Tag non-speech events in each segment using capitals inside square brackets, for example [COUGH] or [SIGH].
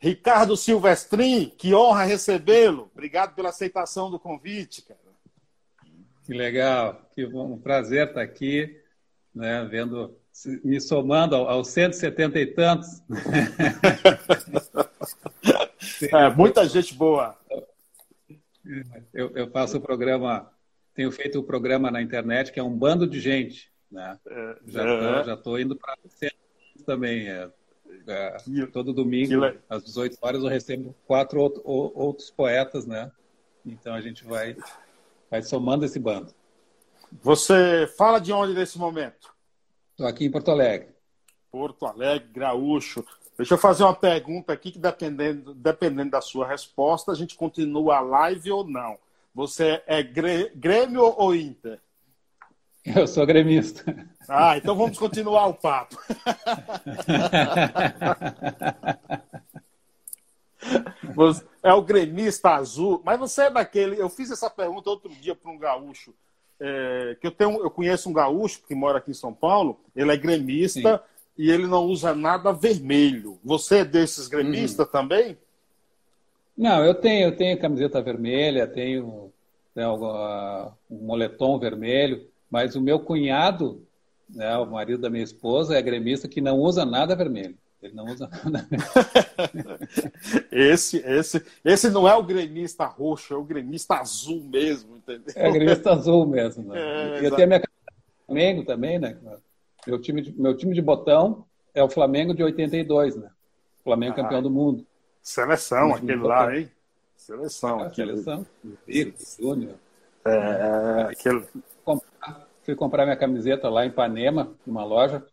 Ricardo Silvestrin, que honra recebê-lo. Obrigado pela aceitação do convite, cara. Que legal, que bom, um prazer estar aqui, né, vendo, me somando aos 170 e tantos. [LAUGHS] é, muita gente boa. Eu, eu faço o programa, tenho feito o programa na internet que é um bando de gente, né? É, já estou indo para também. É, é, todo domingo, às 18 horas, eu recebo quatro outro, outros poetas, né? Então a gente vai, vai somando esse bando. Você fala de onde nesse momento? Estou aqui em Porto Alegre. Porto Alegre, Graúcho. Deixa eu fazer uma pergunta aqui que dependendo, dependendo da sua resposta, a gente continua a live ou não. Você é Grêmio ou Inter? [LAUGHS] Eu sou gremista. Ah, então vamos continuar o papo. [LAUGHS] é o gremista azul, mas você é daquele. Eu fiz essa pergunta outro dia para um gaúcho. É, que eu tenho, eu conheço um gaúcho que mora aqui em São Paulo. Ele é gremista Sim. e ele não usa nada vermelho. Você é desses gremistas uhum. também? Não, eu tenho, eu tenho camiseta vermelha, tenho, tenho um moletom vermelho. Mas o meu cunhado, né, o marido da minha esposa, é gremista que não usa nada vermelho. Ele não usa [LAUGHS] nada esse, esse, esse não é o gremista roxo, é o gremista azul mesmo, entendeu? É o gremista azul mesmo. Né? [LAUGHS] É, e eu tenho a minha Flamengo também, né? Meu time, de, meu time de botão é o Flamengo de 82, né? Flamengo ah, campeão do mundo. Seleção, aquele lá, hein? Seleção. É, seleção. Filho, Júnior. É, é, aquele fui comprar minha camiseta lá em Ipanema, numa loja,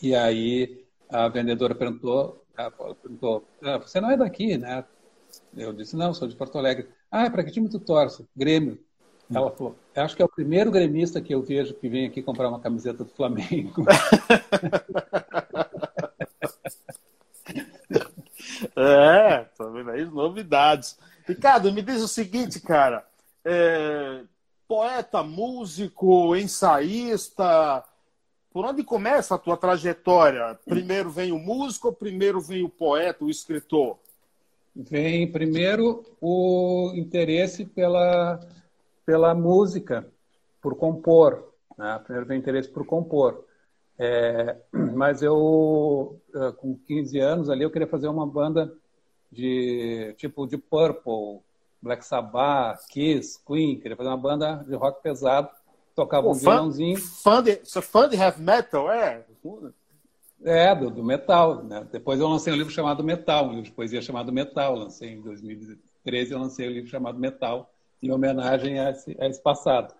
e aí a vendedora perguntou, perguntou ah, você não é daqui, né? Eu disse, não, sou de Porto Alegre. Ah, para que time tu torce? Grêmio. Ela falou, acho que é o primeiro gremista que eu vejo que vem aqui comprar uma camiseta do Flamengo. [LAUGHS] é, tá vendo aí novidades. Ricardo, me diz o seguinte, cara. É, poeta, músico, ensaísta. Por onde começa a tua trajetória? Primeiro vem o músico primeiro vem o poeta, o escritor? Vem primeiro o interesse pela, pela música, por compor. Né? Primeiro vem o interesse por compor. É, mas eu, eh, com 15 anos ali, eu queria fazer uma banda de tipo de Purple, Black Sabbath, Kiss, Queen, queria fazer uma banda de rock pesado, tocava Pô, um fã, violãozinho. Fã de, é fã de heavy metal, é? É, do, do metal. Né? Depois eu lancei um livro chamado Metal, um livro de poesia chamado Metal. Lancei em 2013, eu lancei um livro chamado Metal, em homenagem a esse, a esse passado.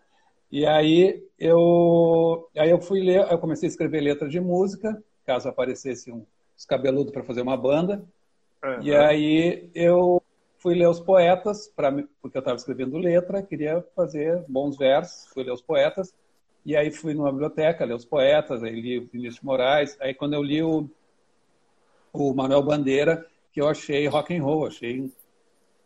E aí eu, aí eu fui ler, eu comecei a escrever letras de música, caso aparecesse um cabeludo para fazer uma banda. E aí eu fui ler os poetas, pra, porque eu estava escrevendo letra, queria fazer bons versos, fui ler os poetas, e aí fui numa biblioteca ler os poetas, aí li Vinícius Moraes, aí quando eu li o, o Manuel Bandeira, que eu achei rock and roll, achei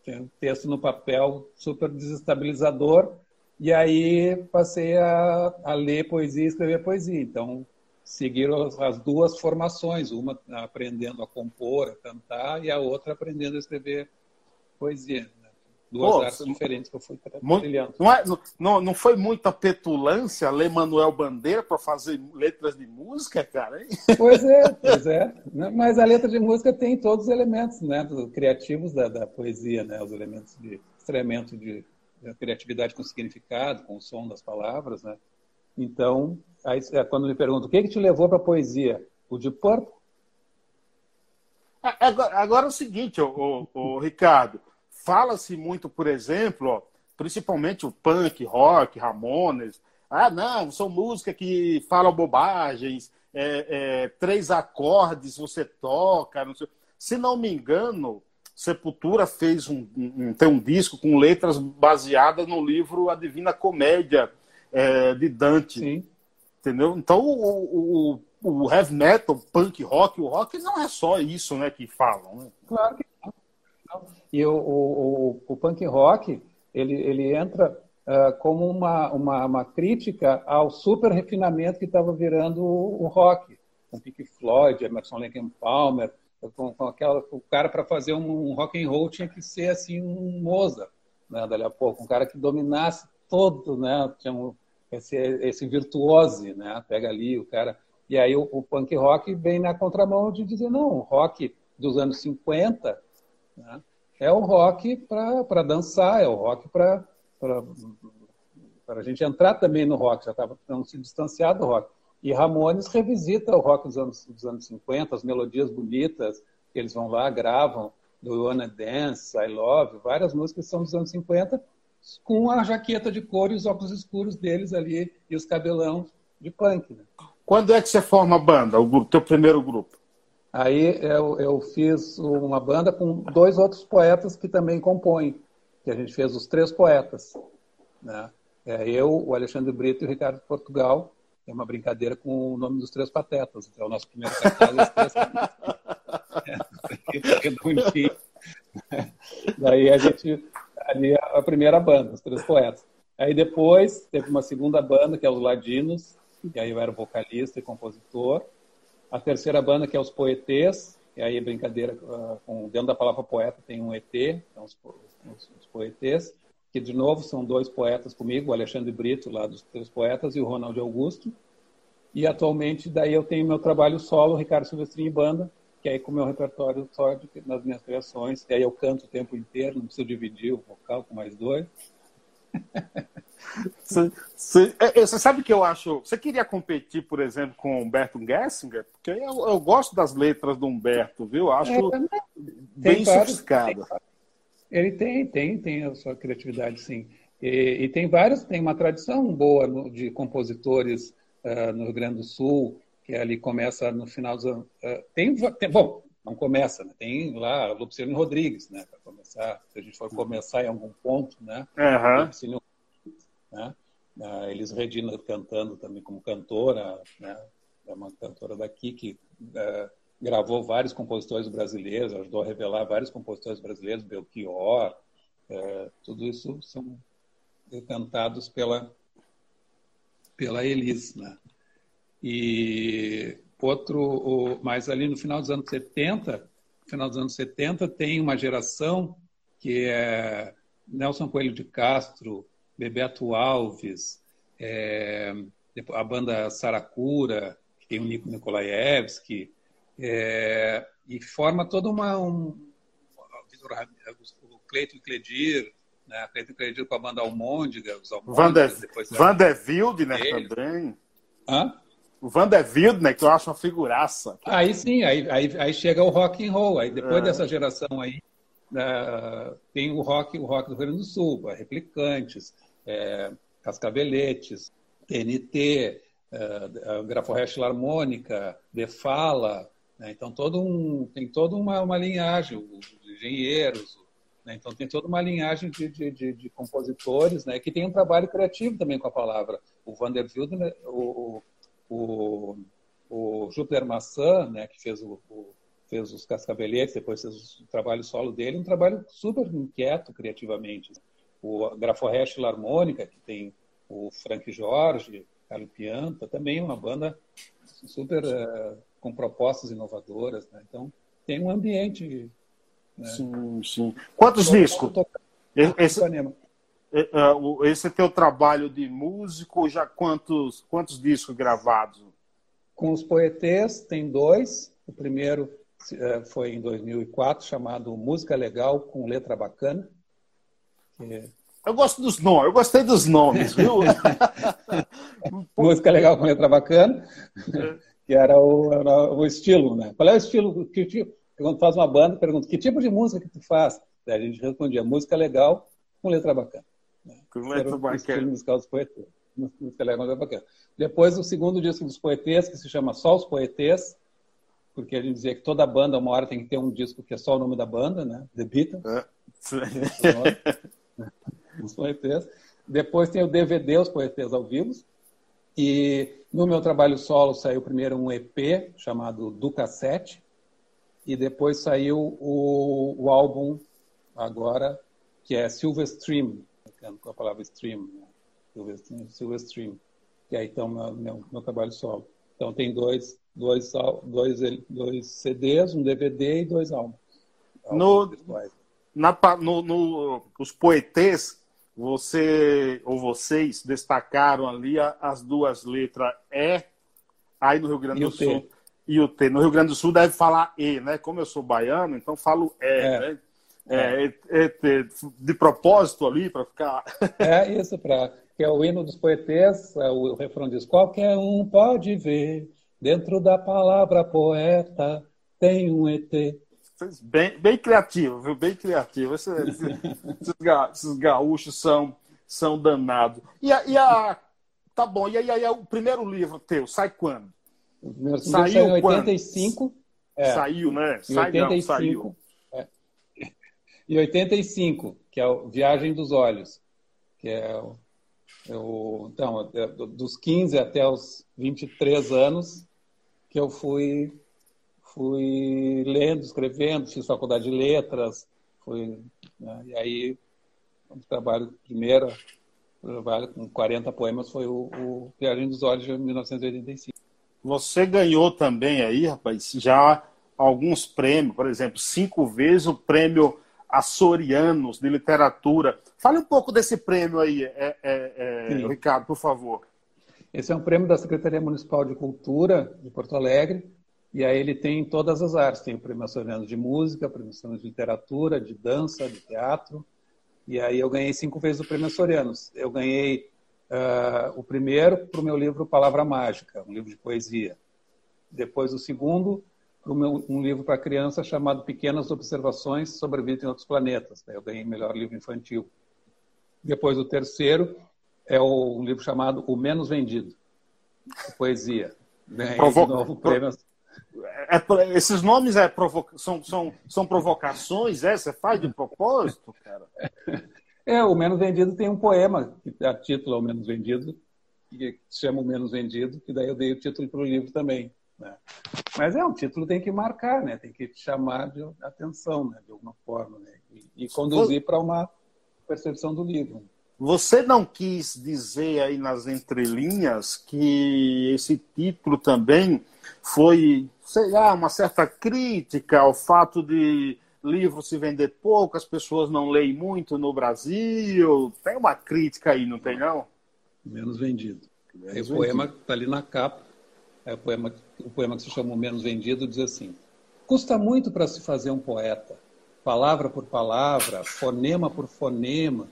um texto no papel super desestabilizador, e aí passei a, a ler poesia e escrever poesia. Então, seguiram as duas formações, uma aprendendo a compor, a cantar, e a outra aprendendo a escrever poesia. Né? Duas Pô, artes diferentes que eu fui trilhando. Não, é, não, não foi muita petulância ler Manuel Bandeira para fazer letras de música, cara? Hein? [LAUGHS] Pois é, pois é. Mas a letra de música tem todos os elementos né, criativos da, da poesia, né? os elementos de extremento de, de criatividade com significado, com o som das palavras. Né? Então, aí, é, quando me perguntam o que, que te levou para a poesia, o de Purple. Agora, agora é o seguinte, o, o, o Ricardo, fala-se muito, por exemplo, ó, principalmente o punk, rock, Ramones. Ah, não, são músicas que falam bobagens, é, é, três acordes você toca. Não sei. Se não me engano, Sepultura fez um, um, tem um disco com letras baseadas no livro A Divina Comédia é, de Dante. Sim. Entendeu? Então, o, o, o heavy metal, punk rock, o rock não é só isso né, que falam. Né? Claro que. E o, o, o punk rock, ele, ele entra uh, como uma, uma, uma, crítica ao super refinamento que estava virando o, o rock. Com Pink Floyd, Emerson Lake Palmer, com, com aquela, o cara para fazer um, um, rock and roll tinha que ser assim um Mozart, né? Dali a pouco, um cara que dominasse todo, né? Tinha um, esse, esse virtuose, né? Pega ali o cara e aí o, o punk rock vem na contramão de dizer não, o rock dos anos 50 né? É o rock para dançar, é o rock para a gente entrar também no rock, já estava se distanciado do rock. E Ramones revisita o rock dos anos, dos anos 50, as melodias bonitas, que eles vão lá, gravam, do Wanna Dance, I Love, várias músicas são dos anos 50, com a jaqueta de couro e os óculos escuros deles ali e os cabelão de punk. Né? Quando é que você forma a banda, o teu primeiro grupo? Aí eu, eu fiz uma banda com dois outros poetas que também compõem, que a gente fez os três poetas. Né? É eu, o Alexandre Brito e o Ricardo Portugal. É uma brincadeira com o nome dos três patetas. Então, é o nosso primeiro cartaz é os três patetas. [LAUGHS] Daí a gente, ali a primeira banda, os três poetas. Aí depois teve uma segunda banda, que é os Ladinos, e aí eu era vocalista e compositor. A terceira banda, que é os Poetês, e aí brincadeira, uh, com, dentro da palavra poeta tem um ET, então os, os, os Poetês que de novo são dois poetas comigo, o Alexandre Brito, lá dos Três Poetas, e o Ronaldo Augusto. E atualmente, daí eu tenho meu trabalho solo, Ricardo Silvestrinho e Banda, que aí com o meu repertório só de, nas minhas criações, que aí eu canto o tempo inteiro, não preciso dividir o vocal com mais dois. [LAUGHS] Você, é, é, você, sabe que eu acho. Você queria competir, por exemplo, com o Humberto Gessinger? Porque eu, eu gosto das letras do Humberto, viu? Eu acho é, bem sofisticado. Ele tem, tem, tem a sua criatividade, sim. E, e tem vários, tem uma tradição boa no, de compositores uh, no Rio Grande do Sul, que ali começa no final dos anos. Uh, tem, tem, bom, não começa, né? tem lá Lupicínio Rodrigues, né? Para começar, se a gente for começar em algum ponto, né? Uhum. Lupicínio, né? Elis Regina cantando também como cantora, né? É uma cantora daqui que uh, gravou vários compositores brasileiros, ajudou a revelar vários compositores brasileiros, Belchior, é, tudo isso são cantados pela pela Elis, né? E outro, mas ali no final dos anos 70, final dos anos 70 tem uma geração que é Nelson Coelho de Castro, Bebeto Alves, é, a banda Saracura, que tem o Nico Nikolaevski, é, e forma toda uma. Um, o Cleiton Cledir, né? Cleiton Cledir com a banda Almôndega, os Almôndegas. Van der Wildner né, também. Hã? O Van der Wildner, né, que eu acho uma figuraça. Aí sim, aí, aí, aí chega o rock and roll. Aí depois é. dessa geração aí, uh, tem o rock, o rock do Rio Grande do Sul, Replicantes, é, TNT, uh, Graforrest Harmônica, De Fala, né? Então, todo um, tem toda uma, uma linhagem, os engenheiros, né? então tem toda uma linhagem de, de, de, de, compositores né? que tem um trabalho criativo também com a palavra. O Vanderbilt, né? o, o, o Júpiter Maçã, né? que fez, o, o, fez os Cascabeletes, depois fez o trabalho solo dele, um trabalho super inquieto criativamente. O Graforrest Harmônica, que tem o Frank Jorge, Carlos Pianta, também uma banda super... Uh, com propostas inovadoras. Né? Então, tem um ambiente. Né? Sim, sim. Quantos discos? Esse, é, é, esse é teu trabalho de músico, já quantos, quantos discos gravados? Com os poetês, tem dois. O primeiro foi em 2004, chamado Música Legal com Letra Bacana. Eu gosto dos nomes, eu gostei dos nomes, viu? [LAUGHS] Música Legal com Letra Bacana. É que era o, era o estilo, né? Qual é o estilo? Que tipo? Quando faz uma banda, pergunta que tipo de música que tu faz? Daí a gente respondia música legal com letra bacana. Né? Com letra bacana. estilo musical dos poetas. Música legal com letra bacana. Depois o segundo disco dos poetes, que se chama Só os Poetes, porque a gente dizia que toda banda, uma hora, tem que ter um disco que é só o nome da banda, né? The Beatles. É. os. Depois tem o DVD, Os Poetes ao Vivo. E no meu trabalho solo saiu primeiro um EP chamado Do Cassete, e depois saiu o, o álbum agora, que é Silver Stream, com a palavra stream, né? Silver, Stream, Silver Stream, que é então meu, meu, meu trabalho solo. Então tem dois, dois, dois, dois CDs, um DVD e dois álbuns. No, na, no, no, os poetês, você ou vocês destacaram ali as duas letras E, aí no Rio Grande do Sul. E o T. No Rio Grande do Sul deve falar E, né? Como eu sou baiano, então falo E, é. né? É, é, de propósito ali para ficar. [LAUGHS] É isso, para que é o hino dos poetas, é o refrão diz: qualquer um pode ver dentro da palavra poeta tem um ET. Bem, bem criativo, viu? Bem criativo. Esses, esses, esses gaúchos são, são danados. E a, e a, Tá bom, e aí, aí o primeiro livro teu, sai quando? O primeiro saiu em 85. É. Saiu, né? Sai, 85, não, saiu. É. E 85, que é o Viagem dos Olhos, que é o, é então, é dos 15 até os 23 anos que eu fui fui lendo, escrevendo, fiz faculdade de letras, fui, né, e aí o trabalho primeiro, trabalho com 40 poemas foi o, o Viagem dos Olhos de 1985. Você ganhou também aí, rapaz, já alguns prêmios, por exemplo, cinco vezes o prêmio Açorianos de Literatura. Fale um pouco desse prêmio aí, é, é, é, Ricardo, por favor. Esse é um prêmio da Secretaria Municipal de Cultura de Porto Alegre, e aí ele tem todas as artes, tem o Prêmio Açoriano de Música, Prêmio Açoriano de Literatura, de Dança, de Teatro, e aí eu ganhei cinco vezes o Prêmio Açorianos. Eu ganhei uh, o primeiro para o meu livro Palavra Mágica, um livro de poesia. Depois o segundo para um livro para criança chamado Pequenas Observações sobre a Vida em Outros Planetas. Eu ganhei melhor livro infantil. Depois o terceiro é um livro chamado O Menos Vendido, poesia. Ganhei Provo... de novo prêmio é, é, esses nomes é são, são, são provocações, é? Você faz de propósito, cara? É, o Menos Vendido tem um poema que dá título ao Menos Vendido, que se chama O Menos Vendido, que daí eu dei o título para o livro também. Né? Mas é um título tem que marcar, né? Tem que chamar de atenção, né? De alguma forma, né? E, e conduzir para uma percepção do livro. Você não quis dizer aí nas entrelinhas que esse título também foi, sei lá, uma certa crítica ao fato de livro se vender pouco, as pessoas não leem muito no Brasil. Tem uma crítica aí, não tem não? Menos vendido. Menos o poema que está ali na capa, é o poema, o poema que se chama Menos Vendido, diz assim: Custa muito para se fazer um poeta, palavra por palavra, fonema por fonema.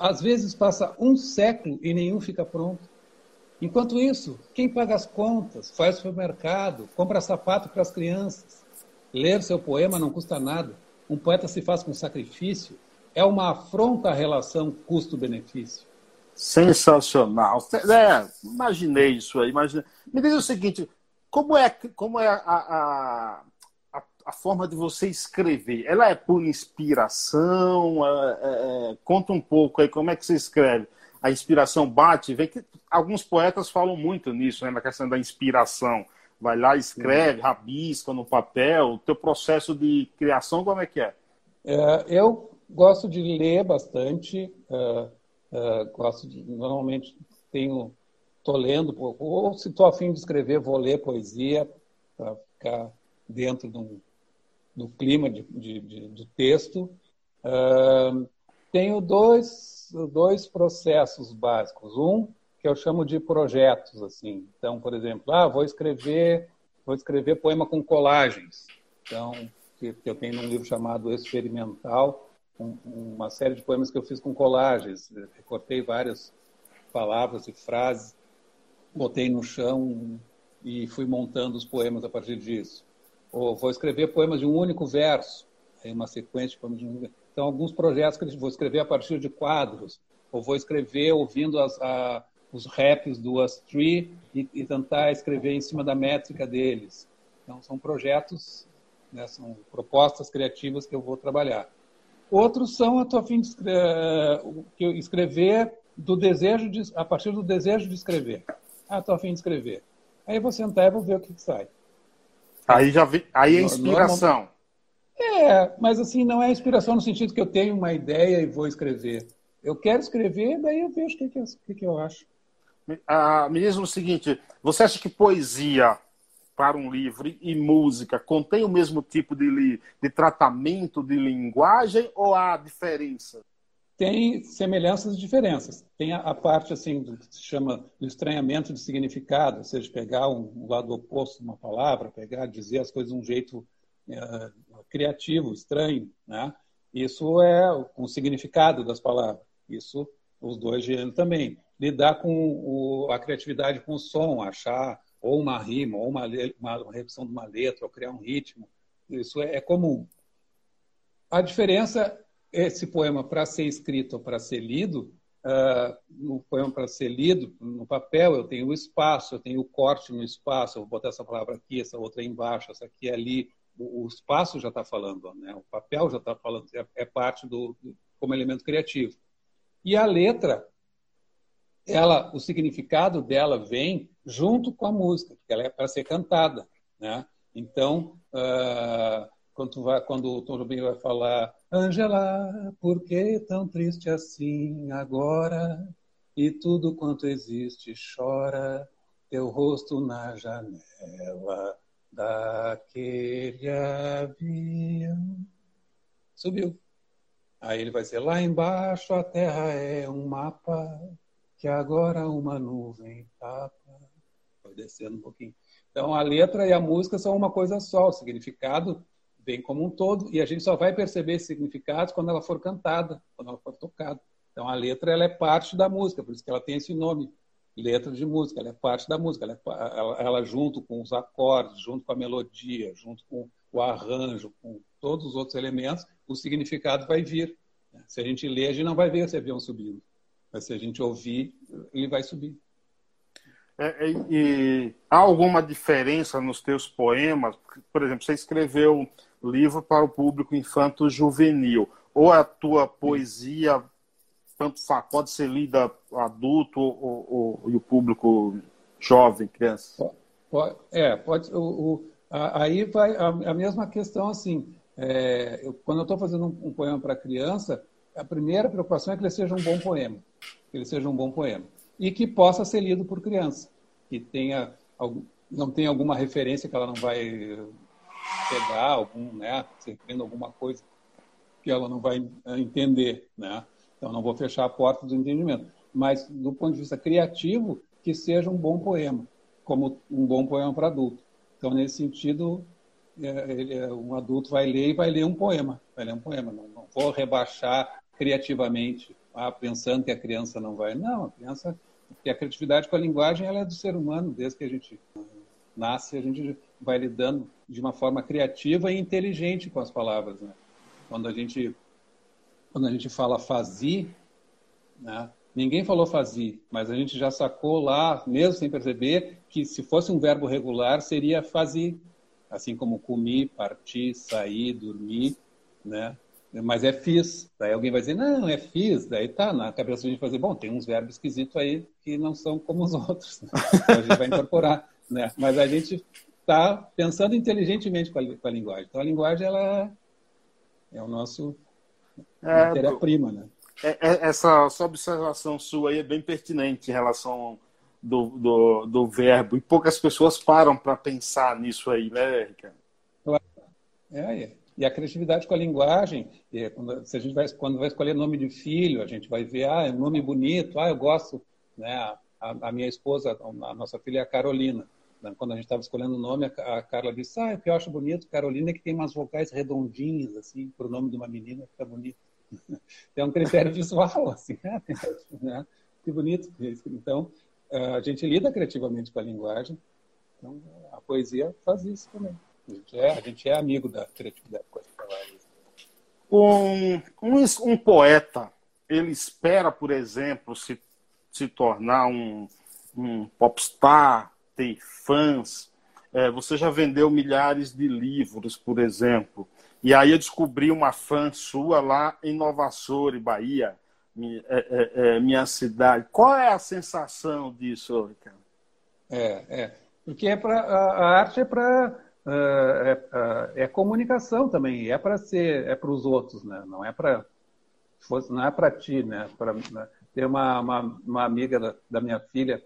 Às vezes passa um século e nenhum fica pronto. Enquanto isso, quem paga as contas, faz supermercado, compra sapato para as crianças. Ler seu poema não custa nada. Um poeta se faz com sacrifício. É uma afronta à relação custo-benefício. Sensacional. É, imaginei isso aí. Imaginei. Me diz o seguinte: como é, como é a, a, a, forma de você escrever? Ela é por inspiração? É, é, é conta um pouco aí como é que você escreve a inspiração bate, vem que alguns poetas falam muito nisso, né, na questão da inspiração. Vai lá, escreve, rabisca no papel. O teu processo de criação, como é que é? é eu gosto de ler bastante. Uh, uh, gosto de, normalmente tenho, estou lendo, ou se estou afim de escrever, vou ler poesia para ficar dentro do, do clima de, de, de, de texto. Uh, tenho dois dois processos básicos. Um que eu chamo de projetos, assim. Então, por exemplo, ah, vou escrever, vou escrever poema com colagens. Então, que, que eu tenho num livro chamado Experimental, um, uma série de poemas que eu fiz com colagens. Recortei várias palavras e frases, botei no chão e fui montando os poemas a partir disso. Ou vou escrever poemas de um único verso, aí uma sequência de poemas de um verso. Então, alguns projetos que vou escrever a partir de quadros, ou vou escrever ouvindo as, a, os raps do Us Tree e, e, tentar escrever em cima da métrica deles. Então, são projetos, né, são propostas criativas que eu vou trabalhar. Outros são a tua fim de escrever, escrever do desejo de, a partir do desejo de escrever. Ah, estou afim de escrever. Aí eu vou sentar e vou ver o que, que sai. Aí já vi, aí é inspiração. É, mas assim, não é inspiração no sentido que eu tenho uma ideia e vou escrever. Eu quero escrever, daí eu vejo o que, que, eu, que, que eu acho. Ah, me diz o seguinte: você acha que poesia, para um livro e música contém o mesmo tipo de, de tratamento de linguagem ou há diferença? Tem semelhanças e diferenças. Tem a, a, parte assim do que se chama do estranhamento de significado, ou seja, pegar um, um lado oposto de uma palavra, pegar, dizer as coisas de um jeito é, criativo, estranho, né? Isso é o significado das palavras. Isso os dois gêneros também. Lidar com o, a criatividade com o som, achar ou uma rima, ou uma, uma, uma repetição de uma letra, ou criar um ritmo. Isso é, é comum. A diferença, esse poema para ser escrito ou para ser lido, uh, poema para ser lido, no papel, eu tenho o espaço, eu tenho o corte no espaço, eu vou botar essa palavra aqui, essa outra embaixo, essa aqui ali. O, o espaço já está falando, né? o papel já está falando, é, é parte do, do, como elemento criativo. E a letra, ela, o significado dela vem junto com a música, porque ela é para ser cantada, né? Então, uh, quando, vai, quando o Tom Jobim vai falar Angela, por que tão triste assim agora? E tudo quanto existe chora, teu rosto na janela daquele avião. Subiu. Aí ele vai dizer: lá embaixo a terra é um mapa que agora uma nuvem tapa. Vai descendo um pouquinho. Então a letra e a música são uma coisa só, o significado vem como um todo e a gente só vai perceber esse significado quando ela for cantada, quando ela for tocada. Então a letra ela é parte da música, por isso que ela tem esse nome, letra de música, ela é parte da música, ela, é, ela, ela junto com os acordes, junto com a melodia, junto com o arranjo, com todos os outros elementos, o significado vai vir. Se a gente ler, a gente não vai ver esse avião subindo. Mas se a gente ouvir, ele vai subir. É, é, e há alguma diferença nos teus poemas? Por exemplo, você escreveu livro para o público infanto-juvenil. Ou a tua poesia pode ser lida adulto ou, ou, e o público jovem, criança? É, pode. O, o, aí vai a, a mesma questão assim. É, eu, quando eu estou fazendo um, um poema para criança, a primeira preocupação é que ele seja um bom poema, que ele seja um bom poema e que possa ser lido por criança, que tenha não tenha alguma referência que ela não vai pegar, algum, né, se alguma coisa que ela não vai entender, né? Então não vou fechar a porta do entendimento, mas do ponto de vista criativo, que seja um bom poema, como um bom poema para adulto. Então nesse sentido, é, ele, é, um adulto vai ler e vai ler um poema, vai ler um poema. Não, não vou rebaixar criativamente, ah, pensando que a criança não vai. Não, a criança, porque a criatividade com a linguagem ela é do ser humano, desde que a gente nasce, a gente vai lidando de uma forma criativa e inteligente com as palavras. Né? Quando a gente quando a gente fala fazer, né? ninguém falou fazer, mas a gente já sacou lá, mesmo sem perceber, que se fosse um verbo regular seria fazer assim como comi, parti, saí, dormi, né? Mas é fiz. Daí alguém vai dizer, não, é fiz. Daí tá na cabeça a gente fazer, bom, tem uns verbos esquisitos aí que não são como os [LAUGHS] outros. Né? Então a gente vai incorporar, né? Mas a gente está pensando inteligentemente com a, com a, linguagem. Então a linguagem ela é o nosso é, matéria-prima, né? É, é, essa, essa observação sua aí é bem pertinente em relação do, do, do verbo. E poucas pessoas param para pensar nisso aí, né, Ricardo? É, é. E a criatividade com a linguagem, é, quando, se a gente vai, quando vai escolher nome de filho, a gente vai ver, ah, é um nome bonito, ah, eu gosto, né? A, a minha esposa, a nossa filha é a Carolina. Né? Quando a gente estava escolhendo o nome, a, a Carla disse, ah, o que eu acho bonito, Carolina, é que tem umas vocais redondinhas, assim, para o nome de uma menina, fica bonito. [LAUGHS] é um critério visual, assim, né? [LAUGHS] né? Que bonito. Então, a gente lida criativamente com a linguagem, então a poesia faz isso também. A gente é, a gente é amigo da criatividade. Um, um, um, poeta, ele espera, por exemplo, se, se tornar um, um popstar, ter fãs. É, você já vendeu milhares de livros, por exemplo. E aí eu descobri uma fã sua lá em Nova Açores, Bahia minha, é, é, é, minha cidade. Qual é a sensação disso, Ricardo? É, é. Porque é pra, a arte é para é, é, é, comunicação também, é para ser, é para os outros, né? Não é para não é para ti, né? Pra, né? Tem uma, uma, uma amiga da, da, minha filha,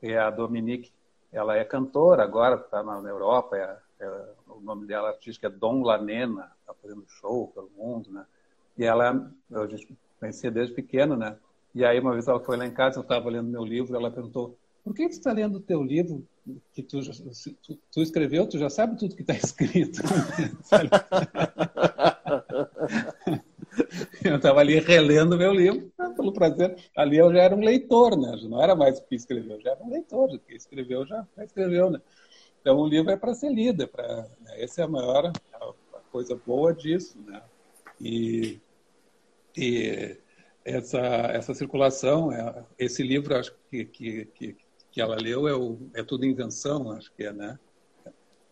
que é a Dominique, ela é cantora agora, está na Europa, é, é, o nome dela artístico é Dom Lanena, está fazendo show pelo mundo, né? E ela, a gente conhecia desde pequeno, né? E aí uma vez ela foi lá em casa, eu estava lendo meu livro, ela perguntou: "Por que você está lendo o teu livro que tu, tu, tu, escreveu? Tu já sabe tudo que está [LAUGHS] escrito?" [LAUGHS] eu estava ali relendo meu livro, né, pelo prazer. Ali eu já era um leitor, né? Não era mais o que escreveu, já era um leitor. O que escreveu já, já escreveu, né? Então o livro é para ser lido, é para. Né? Essa é a maior a coisa boa disso, né? E, e essa essa circulação, é, esse livro, acho que que, que, que ela leu é, o, é tudo invenção, acho que é, né?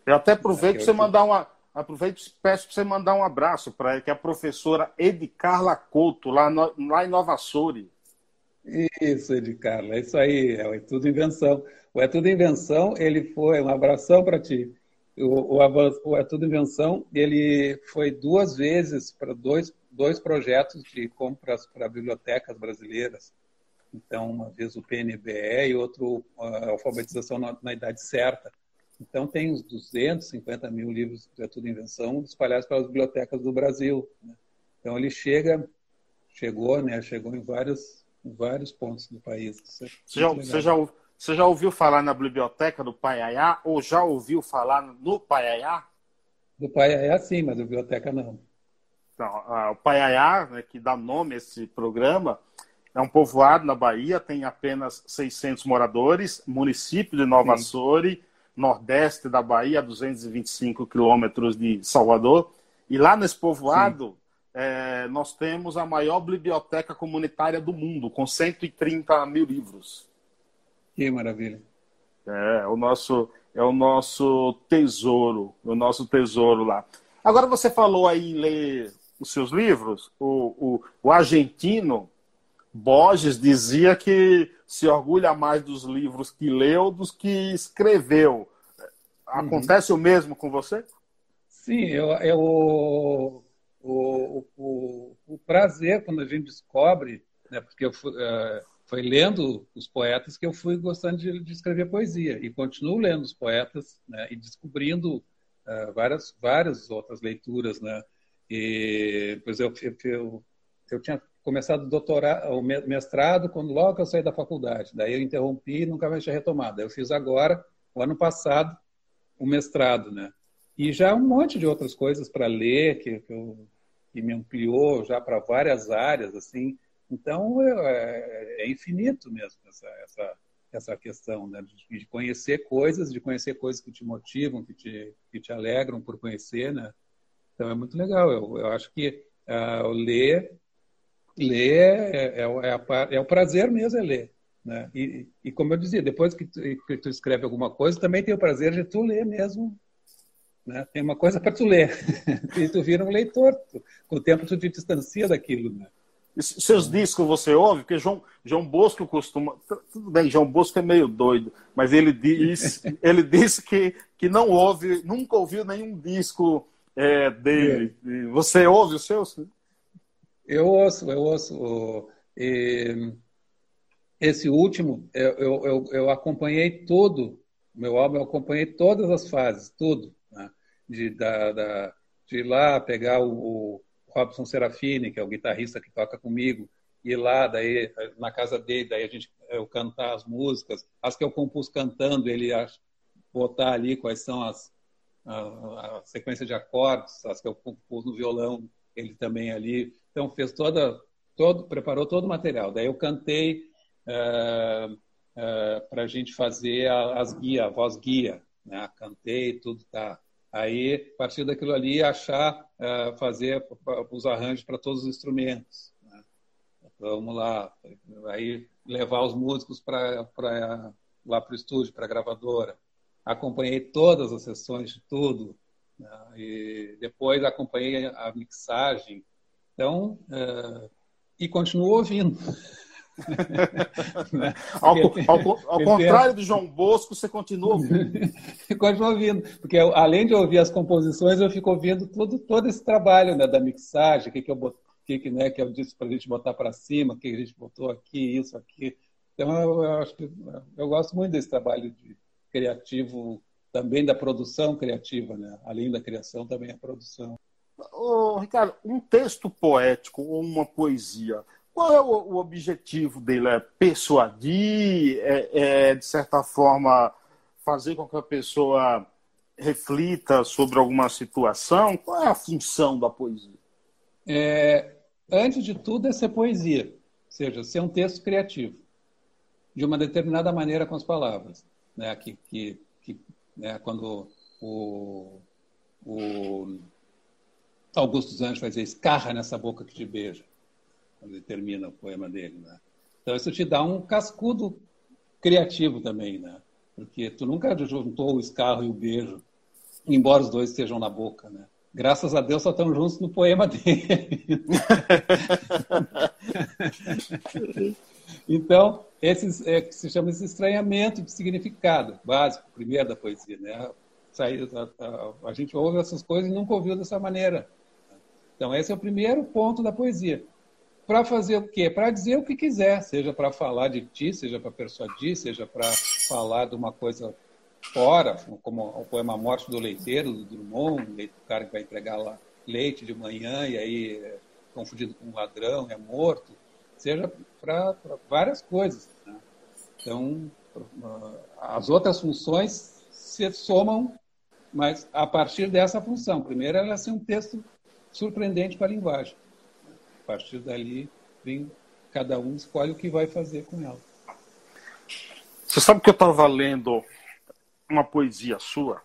Eu até aproveito é, para você mandar uma aproveito e peço para você mandar um abraço para ela, que é a professora Edicarla Couto, lá, no, lá em Nova Soure. Isso, Edicarla, é isso aí, é, é tudo invenção. O É Tudo Invenção, ele foi, um abração para ti, o, o, o É Tudo Invenção, ele foi duas vezes para dois, dois projetos de compras para bibliotecas brasileiras. Então, uma vez o PNBE e outro a alfabetização na, na idade certa. Então, tem uns 250 mil livros de tudo invenção espalhados pelas bibliotecas do Brasil. Né? Então, ele chega, chegou, né? Chegou em vários, em vários pontos do país. É você, já, você, já, você já ouviu falar na biblioteca do Paiaiá ou já ouviu falar no Paiaiá? Do Paiaiá, sim, mas da biblioteca não. Então, o Paiaiá, né, que dá nome a esse programa, é um povoado na Bahia, tem apenas 600 moradores, município de Nova Açores nordeste da Bahia, a 225 quilômetros de Salvador. E lá nesse povoado, é, nós temos a maior biblioteca comunitária do mundo, com 130 mil livros. Que maravilha. É, o nosso, é o nosso tesouro, o nosso tesouro lá. Agora você falou aí em ler os seus livros, o, o, o argentino Borges dizia que se orgulha mais dos livros que leu dos que escreveu. Acontece uhum. o mesmo com você? Sim, eu, eu o, o, o, o, prazer quando a gente descobre, né, porque eu fui, uh, foi lendo os poetas que eu fui gostando de, de escrever poesia e continuo lendo os poetas né, e descobrindo uh, várias várias outras leituras, né? E pois eu, eu, eu, eu tinha começado o doutorado, o mestrado quando logo eu saí da faculdade. Daí eu interrompi e nunca mais tinha retomado. Eu fiz agora, o ano passado, o mestrado, né? E já um monte de outras coisas para ler que, que, eu, que, me ampliou já para várias áreas, assim. Então é, é infinito mesmo essa, essa, essa questão, né? De, de, conhecer coisas, de conhecer coisas que te motivam, que te, que te alegram por conhecer, né? Então é muito legal. Eu, eu acho que uh, ler ler é, é, é, é, o prazer mesmo é ler. Né? E, e como eu dizia, depois que tu, que tu, escreve alguma coisa, também tem o prazer de tu ler mesmo. Né? Tem uma coisa para tu ler. [LAUGHS] e tu vira um leitor. Tu, com o tempo tu te distancia daquilo. Né? seus discos você ouve? Porque João, João Bosco costuma. Tudo bem, João Bosco é meio doido, mas ele diz, [LAUGHS] ele disse que, que não ouve, nunca ouviu nenhum disco é, dele. É. Você ouve os seus? Eu ouço, eu ouço. E esse último, eu, eu, eu acompanhei tudo, meu álbum, eu acompanhei todas as fases, tudo. Né? De, da, da, de ir lá pegar o, o Robson Serafini, que é o guitarrista que toca comigo, ir lá, daí na casa dele, daí a gente eu cantar as músicas, as que eu compus cantando, ele botar ali quais são as a, a sequência de acordes, as que eu compus no violão, ele também ali então fez toda, todo, preparou todo o material. Daí eu cantei uh, uh, para a gente fazer a, as guias, a voz guia, né? Cantei, tudo tá. Aí, a partir daquilo ali, achar, uh, fazer os arranjos para todos os instrumentos. Né? Vamos lá. Aí levar os músicos para lá para o estúdio, para a gravadora. Acompanhei todas as sessões de tudo. Né? E depois acompanhei a mixagem, então, uh, e continuo ouvindo. [LAUGHS] ao, ao, ao contrário do João Bosco, você continua ouvindo. [LAUGHS] continua ouvindo, porque eu, além de ouvir as composições, eu fico ouvindo todo, todo esse trabalho né, da mixagem, o que, que eu que, que, né, que eu disse para a gente botar para cima, o que a gente botou aqui, isso aqui. Então, eu, eu, acho que eu gosto muito desse trabalho de, criativo também da produção criativa, né? além da criação, também a produção. Ricardo, um texto poético ou uma poesia, qual é o, o objetivo dele? É persuadir? É, é, de certa forma, fazer com que a pessoa reflita sobre alguma situação? Qual é a função da poesia? É, antes de tudo, é ser poesia, ou seja, ser um texto criativo, de uma determinada maneira com as palavras. Né? Que, que, que né? quando o, o Augusto dos Anjos vai dizer escarra nessa boca que te beija, quando ele termina o poema dele. Né? Então, isso te dá um cascudo criativo também, né? porque tu nunca juntou o escarro e o beijo, embora os dois estejam na boca. Né? Graças a Deus só estão juntos no poema dele. [LAUGHS] então, esse é, se chama esse estranhamento de significado básico, primeiro da poesia. Né? A, gente ouve essas coisas e nunca ouviu dessa maneira. Então, esse é o primeiro ponto da poesia. Para fazer o quê? Para dizer o que quiser, seja para falar de ti, seja para persuadir, seja para falar de uma coisa fora, como o poema Morte do Leiteiro, do Drummond, o cara que vai entregar lá leite de manhã e aí é confundido com um ladrão, é morto, seja para várias coisas. Né? Então, as outras funções se somam, mas a partir dessa função. Primeiro, ela é ser um texto surpreendente para a linguagem. A partir dali, vem, cada um escolhe o que vai fazer com ela. Você sabe que eu estava lendo uma poesia sua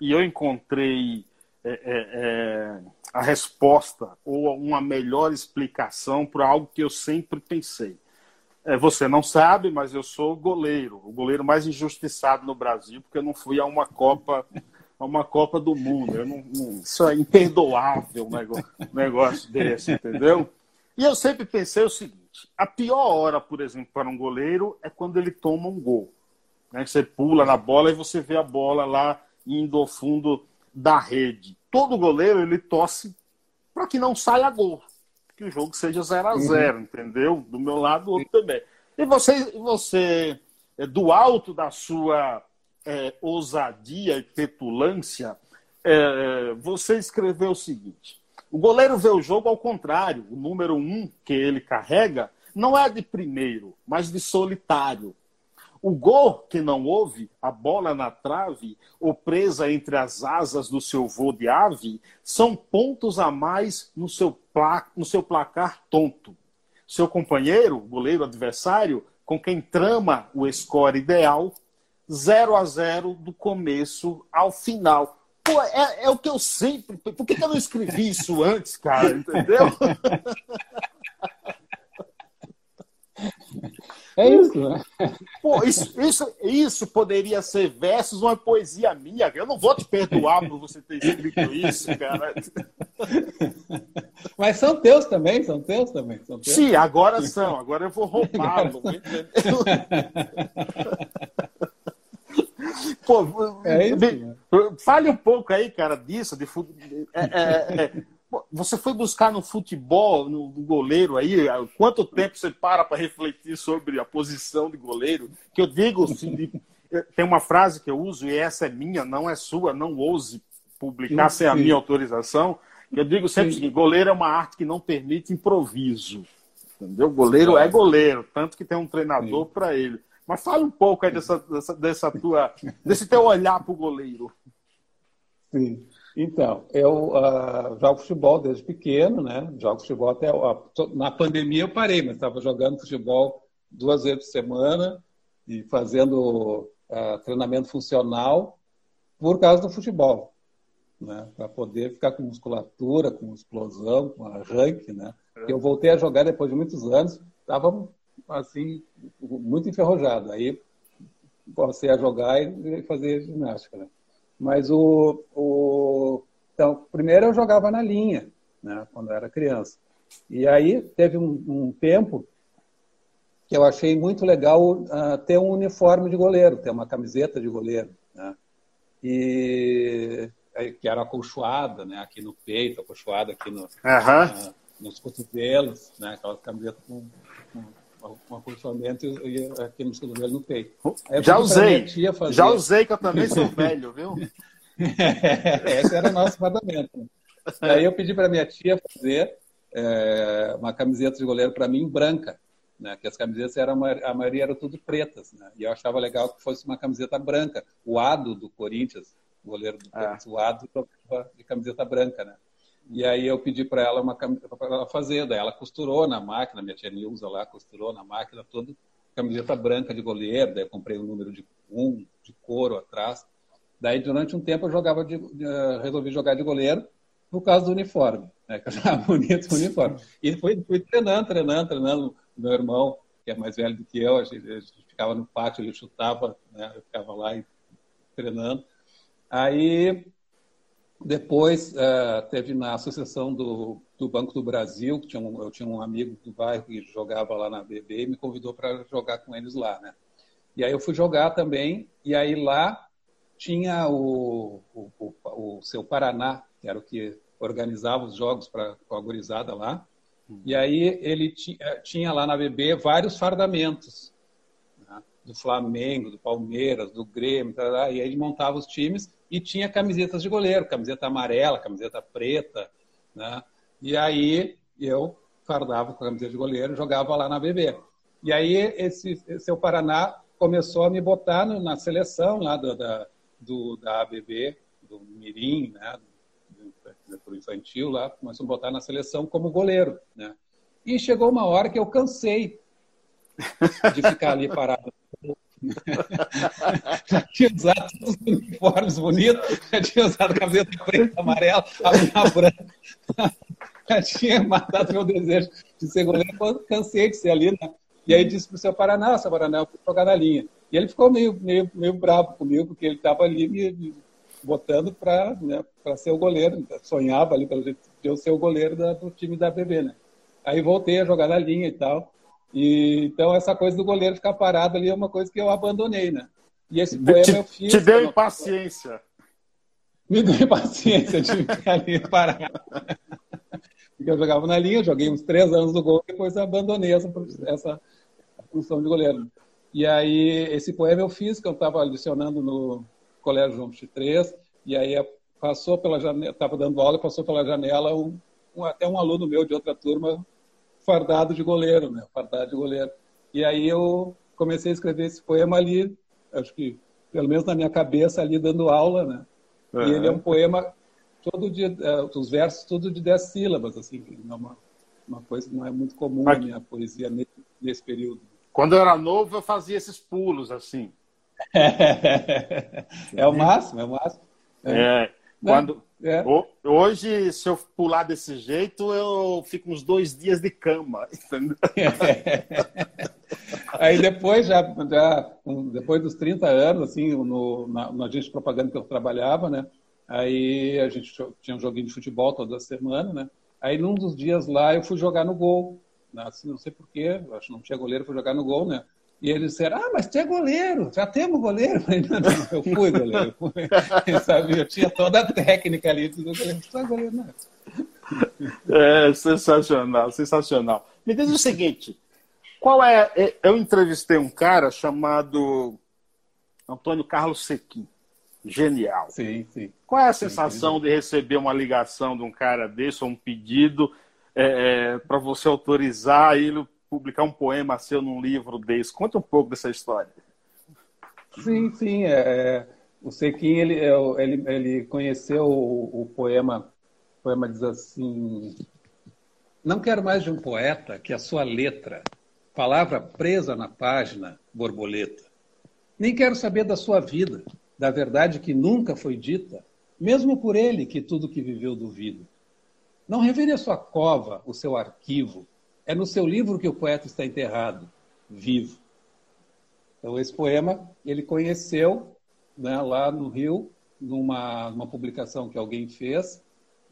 e eu encontrei é, é, é, a resposta ou uma melhor explicação para algo que eu sempre pensei. É, você não sabe, mas eu sou goleiro, o goleiro mais injustiçado no Brasil, porque eu não fui a uma Copa, a uma Copa do Mundo. Eu não, não, isso é imperdoável um negócio, negócio desse, entendeu? E eu sempre pensei o seguinte: a pior hora, por exemplo, para um goleiro é quando ele toma um gol. Né? Você pula na bola e você vê a bola lá indo ao fundo da rede. Todo goleiro ele torce para que não saia gol, que o jogo seja 0 a 0 uhum. entendeu? Do meu lado, do outro também. E você, você é, do alto da sua é, ousadia e petulância, é, você escreveu o seguinte: o goleiro vê o jogo ao contrário. O número um que ele carrega não é de primeiro, mas de solitário. O gol que não houve, a bola na trave ou presa entre as asas do seu voo de ave, são pontos a mais no seu, pla no seu placar tonto. Seu companheiro, goleiro adversário, com quem trama o score ideal, 0 a 0 do começo ao final. Pô, é, é o que eu sempre. Por que, eu não escrevi isso antes, cara? Entendeu? É isso, né? Pô, isso, isso, isso poderia ser versos uma poesia minha. Eu não vou te perdoar por você ter escrito isso, cara. Mas são teus também, são teus também. São teus. Sim, agora são. Agora eu vou roubá-lo. [LAUGHS] Pô, é isso, né? fale um pouco aí, cara, disso, de é, é, é você foi buscar no futebol, no, goleiro aí, quanto tempo você para para refletir sobre a posição de goleiro? Que eu digo, assim, tem uma frase que eu uso, e essa é minha, não é sua, não ouse publicar sem a minha autorização. Eu digo sempre que goleiro é uma arte que não permite improviso. Entendeu? Goleiro é goleiro, tanto que tem um treinador para ele. Mas fala um pouco aí dessa, dessa, dessa tua, desse teu olhar para o goleiro. Sim. Então, eu uh, jogo futebol desde pequeno, né? Jogo futebol até. Uh, na pandemia eu parei, mas estava jogando futebol duas vezes por semana e fazendo uh, treinamento funcional por causa do futebol, né? Para poder ficar com musculatura, com explosão, com arranque, né? Eu voltei a jogar depois de muitos anos, estava assim, muito enferrujado. Aí comecei a jogar e fazer ginástica, né? Mas o, o então primeiro eu jogava na linha, né, quando eu era criança. E aí teve um, um tempo que eu achei muito legal uh, ter um uniforme de goleiro, ter uma camiseta de goleiro, né? E que era acolchoada, né, aqui no peito, acolchoada aqui no, uh, nos cotovelos, né, aquela camiseta com, um acolchoamento e, e aqui no cotovelo no peito. Já usei, já usei que eu também sou velho, viu? [LAUGHS] Esse era o nosso fardamento. Aí eu pedi para minha tia fazer é, uma camiseta de goleiro para mim branca, né? Que as camisetas eram a maioria eram tudo pretas, né? E eu achava legal que fosse uma camiseta branca. O Ado do Corinthians, goleiro do Corinthians, é. o Ado de camiseta branca, né? E aí eu pedi para ela uma para ela fazer, daí ela costurou na máquina, minha tia Nilza lá costurou na máquina toda camiseta branca de goleiro, daí eu comprei um número de um de couro atrás. Daí durante um tempo eu jogava de, uh, resolvi jogar de goleiro por causa do uniforme, né? Que eu [LAUGHS] bonito o uniforme. E fui, fui treinando, treinando, treinando. Meu irmão, que é mais velho do que eu, a gente, a gente ficava no pátio, ele chutava, né? Eu ficava lá e, treinando. Aí depois, uh, teve na associação do, do, Banco do Brasil, que tinha um, eu tinha um amigo do bairro que jogava lá na BB e me convidou para jogar com eles lá, né? E aí eu fui jogar também, e aí lá tinha o, o, o, o seu Paraná, que era o que organizava os jogos para a gurizada lá. Uhum. E aí ele eh, tinha lá na BB vários fardamentos, né? do Flamengo, do Palmeiras, do Grêmio, tá, tá, e aí ele montava os times e tinha camisetas de goleiro, camiseta amarela, camiseta preta, né? E aí eu fardava com a camiseta de goleiro, jogava lá na BB. E aí esse, o Paraná começou a me botar no, na seleção lá do, da, do, da ABB, do Mirim, né? Do infantil lá, começou a botar na seleção como goleiro, né? E chegou uma hora que eu cansei de ficar ali parado já tinha usado todos os uniformes bonitos, já tinha usado camiseta preta, amarela, a minha branca. Já tinha matado meu desejo de ser goleiro, eu cansei de ser ali, né? E aí disse para o seu Paraná, seu Paraná, eu fui jogar na linha. E ele ficou meio, meio, meio bravo comigo, porque ele estava ali me, botando para né, ser o goleiro. Sonhava ali pelo jeito de eu ser o goleiro da, do time da BB, né? Aí voltei a jogar na linha e tal. E, então, essa coisa do goleiro ficar parado ali é uma coisa que eu abandonei, né? E esse poema te, eu fiz. Te deu impaciência. Me deu impaciência de [LAUGHS] ficar ali parado. Porque eu jogava na linha, joguei uns três anos no gol, depois abandonei essa, essa função de goleiro. E aí, esse poema eu fiz, que eu estava adicionando no Colégio João 23, e aí passou pela janela, estava dando aula, passou pela janela um, um, até um aluno meu de outra turma fardado de goleiro, né? Fardado de goleiro. E aí eu comecei a escrever esse poema ali, acho que pelo menos na minha cabeça ali dando aula, né? Uhum. E ele é um poema todo de uh, os versos tudo de dez sílabas, assim, é uma, uma coisa que não é muito comum Aqui. na minha poesia nesse, nesse período. Quando eu era novo, eu fazia esses pulos assim. [LAUGHS] é o máximo, é o máximo. É. é. Quando, é. Hoje, se eu pular desse jeito, eu fico uns dois dias de cama. [LAUGHS] [LAUGHS] Aí depois, já, já, depois dos 30 anos, assim, no, na, na agência de propaganda que eu trabalhava, né? Aí a gente tinha um joguinho de futebol toda semana, né? Aí num dos dias lá eu fui jogar no gol. Né? Assim, não sei porquê, acho que não tinha goleiro, fui jogar no gol, né? E eles disseram, ah, mas tu é goleiro, já temos goleiro. [LAUGHS] Eu falei, não, não, eu fui goleiro. Eu, [LAUGHS] sabe, eu tinha toda a técnica ali. Tudo, falei, tu é goleiro, não. É, sensacional, sensacional. Me diz o seguinte, qual é... é eu entrevistei um cara chamado Antônio Carlos Sequim. Genial. Sim, sim. Qual é a sensação sim, de receber uma ligação de um cara desse, ou um pedido é, é, para você autorizar ele publicar um poema seu num livro desse. Conta um pouco dessa história. Sim, sim. É, é o Sequim, ele, é, ele, ele conheceu o, o poema, o poema diz assim, não quero mais de um poeta que a sua letra, palavra presa na página, borboleta. Nem quero saber da sua vida, da verdade que nunca foi dita, mesmo por ele que tudo que viveu duvida. Não revele a sua cova, o seu arquivo, é no seu livro que o poeta está enterrado, vivo. Então, esse poema ele conheceu né, lá no Rio, numa, numa publicação que alguém fez,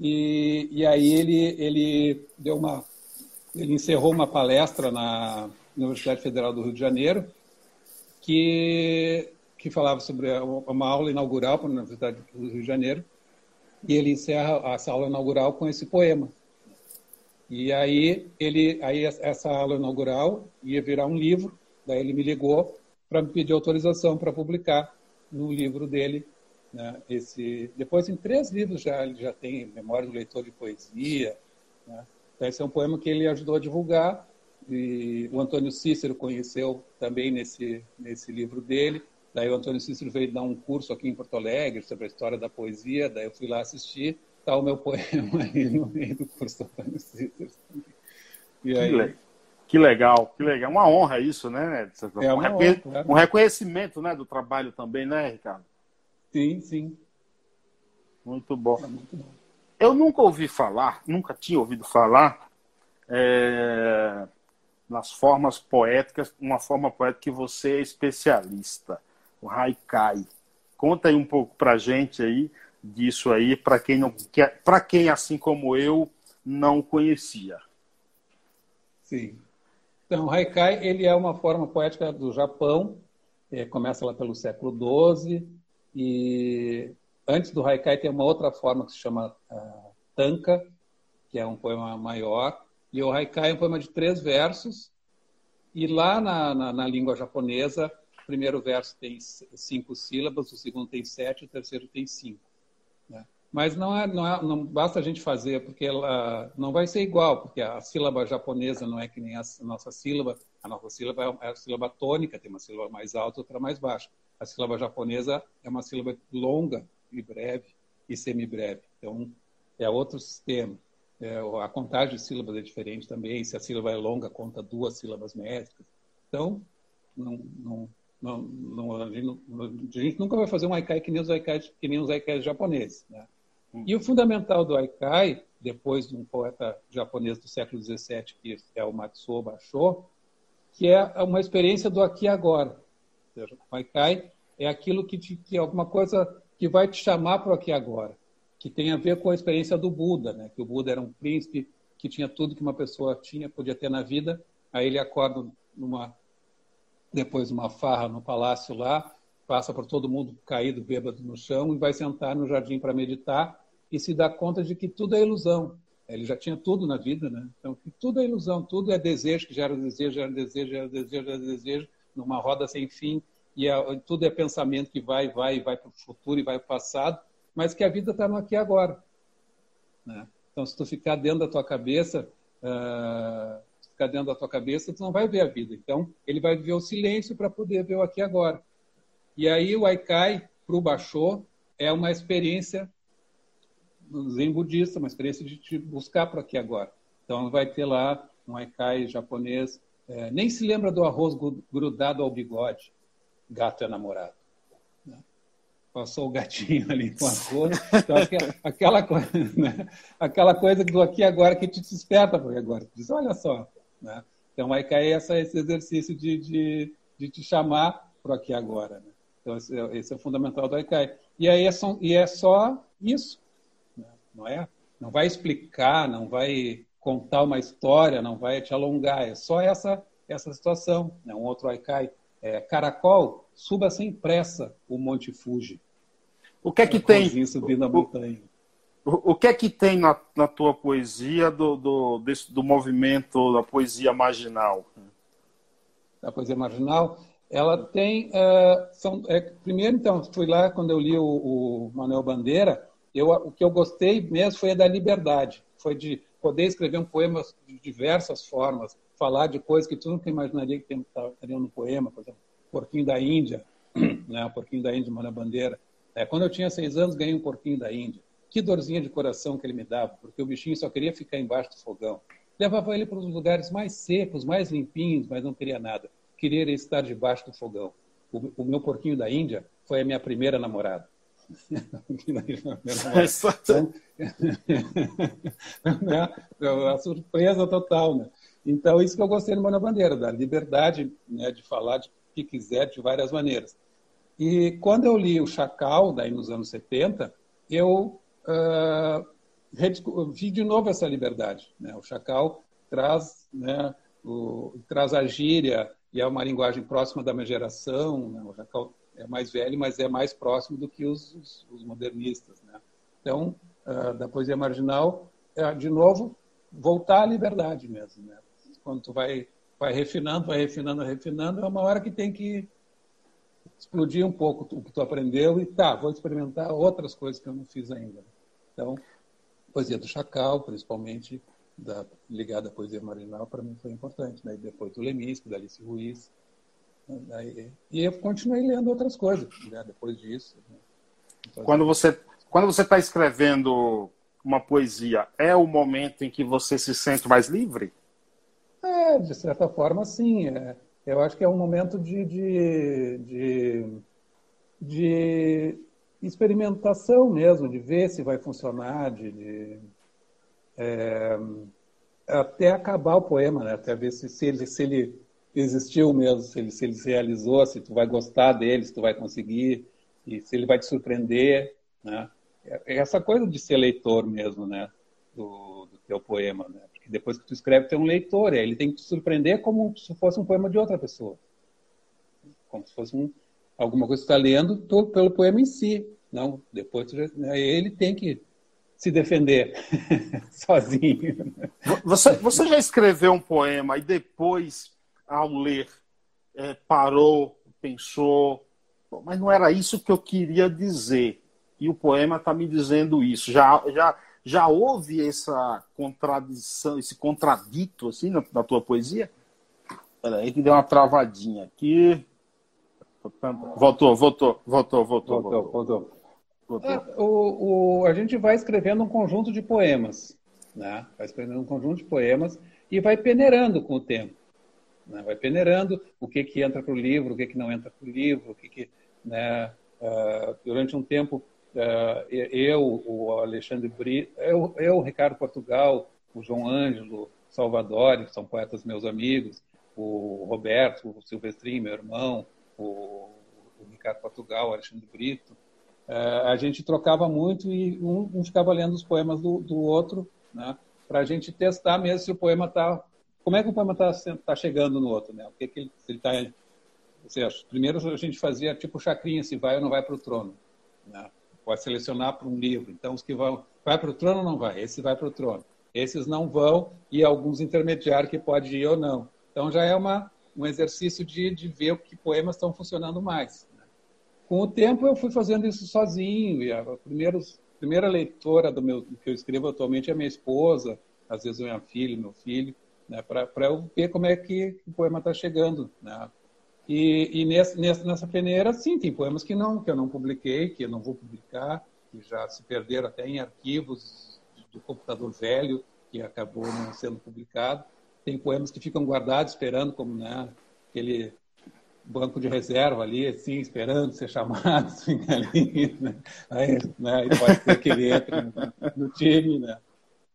e, e aí ele, ele deu uma. Ele encerrou uma palestra na Universidade Federal do Rio de Janeiro, que, que falava sobre uma aula inaugural para a Universidade do Rio de Janeiro, e ele encerra essa aula inaugural com esse poema, E aí ele, aí essa aula inaugural ia virar um livro. Daí ele me ligou para me pedir autorização para publicar no livro dele. Né? Esse, depois em três livros já ele já tem Memória do Leitor de Poesia. Né? Então, esse é um poema que ele ajudou a divulgar e o Antônio Cícero conheceu também nesse nesse livro dele. Daí o Antônio Cícero veio dar um curso aqui em Porto Alegre sobre a história da poesia. Daí eu fui lá assistir. Está o meu poema [LAUGHS] aí no meio do curso do Antônio Cícero. E aí, que, que legal, que legal. Uma honra isso, né? É um, reconhe... honra, claro. um reconhecimento né, do trabalho também, né, Ricardo? Sim, sim. Muito bom. É muito bom. Eu nunca ouvi falar, nunca tinha ouvido falar é, nas formas poéticas, uma forma poética que você é especialista, o haikai. Conta aí um pouco pra gente aí disso aí, para quem não para quem assim como eu não conhecia. Sim. Então, o haikai ele é uma forma poética do Japão, é, começa lá pelo século XII e antes do haikai tem uma outra forma que se chama uh, tanka, que é um poema maior, e o haikai é um poema de três versos e lá na, na, na língua japonesa, o primeiro verso tem cinco sílabas, o segundo tem sete, o terceiro tem cinco. Mas não, é, não, é, não basta a gente fazer, porque ela não vai ser igual, porque a sílaba japonesa não é que nem a nossa sílaba. A nossa sílaba é a sílaba tônica, tem uma sílaba mais alta, outra mais baixa. A sílaba japonesa é uma sílaba longa e breve e semibreve. Então, é outro sistema. É, a contagem de sílabas é diferente também. Se a sílaba é longa, conta duas sílabas métricas. Então, não, não, não, não a, gente, nunca vai fazer um haikai que nem os haikais, que nem os haikais japoneses. Né? E o fundamental do haikai, depois de um poeta japonês do século XVII, que é o Matsuo Basho, que é uma experiência do aqui e agora. Ou seja, o haikai é aquilo que, te, que é alguma coisa que vai te chamar para o aqui e agora que tem a ver com a experiência do Buda, né? que o Buda era um príncipe que tinha tudo que uma pessoa tinha, podia ter na vida. Aí ele acorda numa depois uma farra no palácio lá, passa por todo mundo caído, bêbado no chão e vai sentar no jardim para meditar e se dá conta de que tudo é ilusão. Ele já tinha tudo na vida, né? Então, que tudo é ilusão, tudo é desejo, que gera desejo, gera desejo, gera desejo, gera desejo, numa roda sem fim, e é, tudo é pensamento que vai, vai, vai para o futuro e vai para o passado mas que a vida está no aqui e agora. Né? Então, se tu ficar dentro da tua cabeça, uh, ficar dentro da tua cabeça, tu não vai ver a vida. Então, ele vai viver o silêncio para poder ver o aqui e agora. E aí o Aikai, para o Basho, é uma experiência Zen budista, uma experiência de te buscar para aqui agora. Então, vai ter lá um Aikai japonês, é, nem se lembra do arroz grudado ao bigode, gato é namorado passou o gatinho ali com a cor. Então, aquela, coisa, [LAUGHS] né? aquela coisa do aqui agora que te desperta para agora. Diz, olha só. Né? Então vai cair essa, esse exercício de, de, de te chamar para aqui agora. Né? Então esse, esse, é o fundamental do Aikai. E aí é só, e é só isso. Não é? Não vai explicar, não vai contar uma história, não vai te alongar. É só essa essa situação. Né? Um outro Aikai é, caracol, suba sem pressa o Monte Fuji. O que é que tem? Subindo a montanha. O, o, que é que tem na, na tua poesia do, do, desse, do movimento da poesia marginal? Da poesia marginal? Ela tem. Uh, são, é, primeiro, então, fui lá quando eu li o, o Manuel Bandeira, eu, o que eu gostei mesmo foi da liberdade. Foi de poder escrever um poema de diversas formas, falar de coisas que tu nunca imaginaria que estariam no poema, por exemplo, Porquinho da Índia, [CLEARS THROAT] né? Porquinho da Índia, Manuel Bandeira. É, quando eu tinha seis anos, ganhei um porquinho da Índia. Que dorzinha de coração que ele me dava, porque o bichinho só queria ficar embaixo do fogão. Levava ele para os lugares mais secos, mais limpinhos, mas não queria nada. Queria estar debaixo do fogão. O, o meu porquinho da Índia foi a minha primeira namorada. [LAUGHS] [LAUGHS] então, a surpresa total, né? Então, isso que eu gostei no Mano Bandeira, da liberdade né, de falar de que quiser de várias maneiras. E quando eu li o Chacal, daí nos anos 70, eu uh, vi de novo essa liberdade. Né? O Chacal traz, né, o, traz a gíria e é uma linguagem próxima da minha geração. Né? O Chacal é mais velho, mas é mais próximo do que os, os, os modernistas. Né? Então, uh, da poesia marginal, uh, de novo, voltar à liberdade mesmo. Né? Quando tu vai, vai refinando, vai refinando, refinando, é uma hora que tem que explodir um pouco o que tu aprendeu e tá, vou experimentar outras coisas que eu não fiz ainda. Então, poesia do Chacal, principalmente, da, ligada à poesia marinal, para mim foi importante. Né? Depois do Leminski, da Alice Ruiz. E eu continuei lendo outras coisas né? depois disso. Né? Quando você quando você está escrevendo uma poesia, é o momento em que você se sente mais livre? É, de certa forma, sim. É, eu acho que é um momento de, de, de, de experimentação mesmo, de ver se vai funcionar, de, de é, até acabar o poema, né? até ver se, se, ele, se ele existiu mesmo, se ele, se ele se realizou, se tu vai gostar dele, se tu vai conseguir, e se ele vai te surpreender. Né? É essa coisa de ser leitor mesmo, né? Do, do teu poema, né? Porque depois que tu escreve, tem um leitor, ele tem que te surpreender como se fosse um poema de outra pessoa. Como se fosse um, alguma coisa que tu está lendo tu, pelo poema em si. Não, depois né? ele tem que se defender [LAUGHS] sozinho. Você, você já escreveu um poema e depois, ao ler, é, parou, pensou, mas não era isso que eu queria dizer e o poema está me dizendo isso. Já, já, já houve essa contradição, esse contradito assim na, na tua poesia? Peraí que deu uma travadinha aqui. Voltou, voltou, voltou, voltou. voltou, voltou. voltou. É, o, o, a gente vai escrevendo um conjunto de poemas. Né? Vai escrevendo um conjunto de poemas e vai peneirando com o tempo. Né? Vai peneirando o que, que entra para o livro, o que, que não entra para o livro, o que, que né? Uh, durante um tempo eh, eu, o Alexandre Brito, eu, eu, o Ricardo Portugal, o João Ângelo, Salvador, que são poetas meus amigos, o Roberto, o Silvestrinho, meu irmão, o, o Ricardo Portugal, o Alexandre Brito, eh, a gente trocava muito e um, um ficava lendo os poemas do, do outro, né, para a gente testar mesmo se o poema está. Como é que o poema está tá chegando no outro, né? O que, que ele, se ele está. Primeiro a gente fazia tipo chacrinha, se vai ou não vai para o trono. Né? pode selecionar para um livro. Então, os que vão, vai para o trono ou não vai? Esse vai para o trono. Esses não vão e alguns intermediários que pode ir ou não. Então, já é uma, um exercício de, de ver que poemas estão funcionando mais. Né? Com o tempo, eu fui fazendo isso sozinho. E a primeira, primeira leitora do, meu, que eu escrevo atualmente é minha esposa, às vezes minha filha, meu filho, né? para eu ver como é que o poema está chegando. Né? E, e nessa, nessa peneira, sim, tem poemas que não, que eu não publiquei, que eu não vou publicar, que já se perderam até em arquivos do computador velho, que acabou não sendo publicado. Tem poemas que ficam guardados, esperando, como né, aquele banco de reserva ali, assim, esperando ser chamado, [LAUGHS] fica ali, né? Aí, né, aí pode ser que ele entre no, no time, né?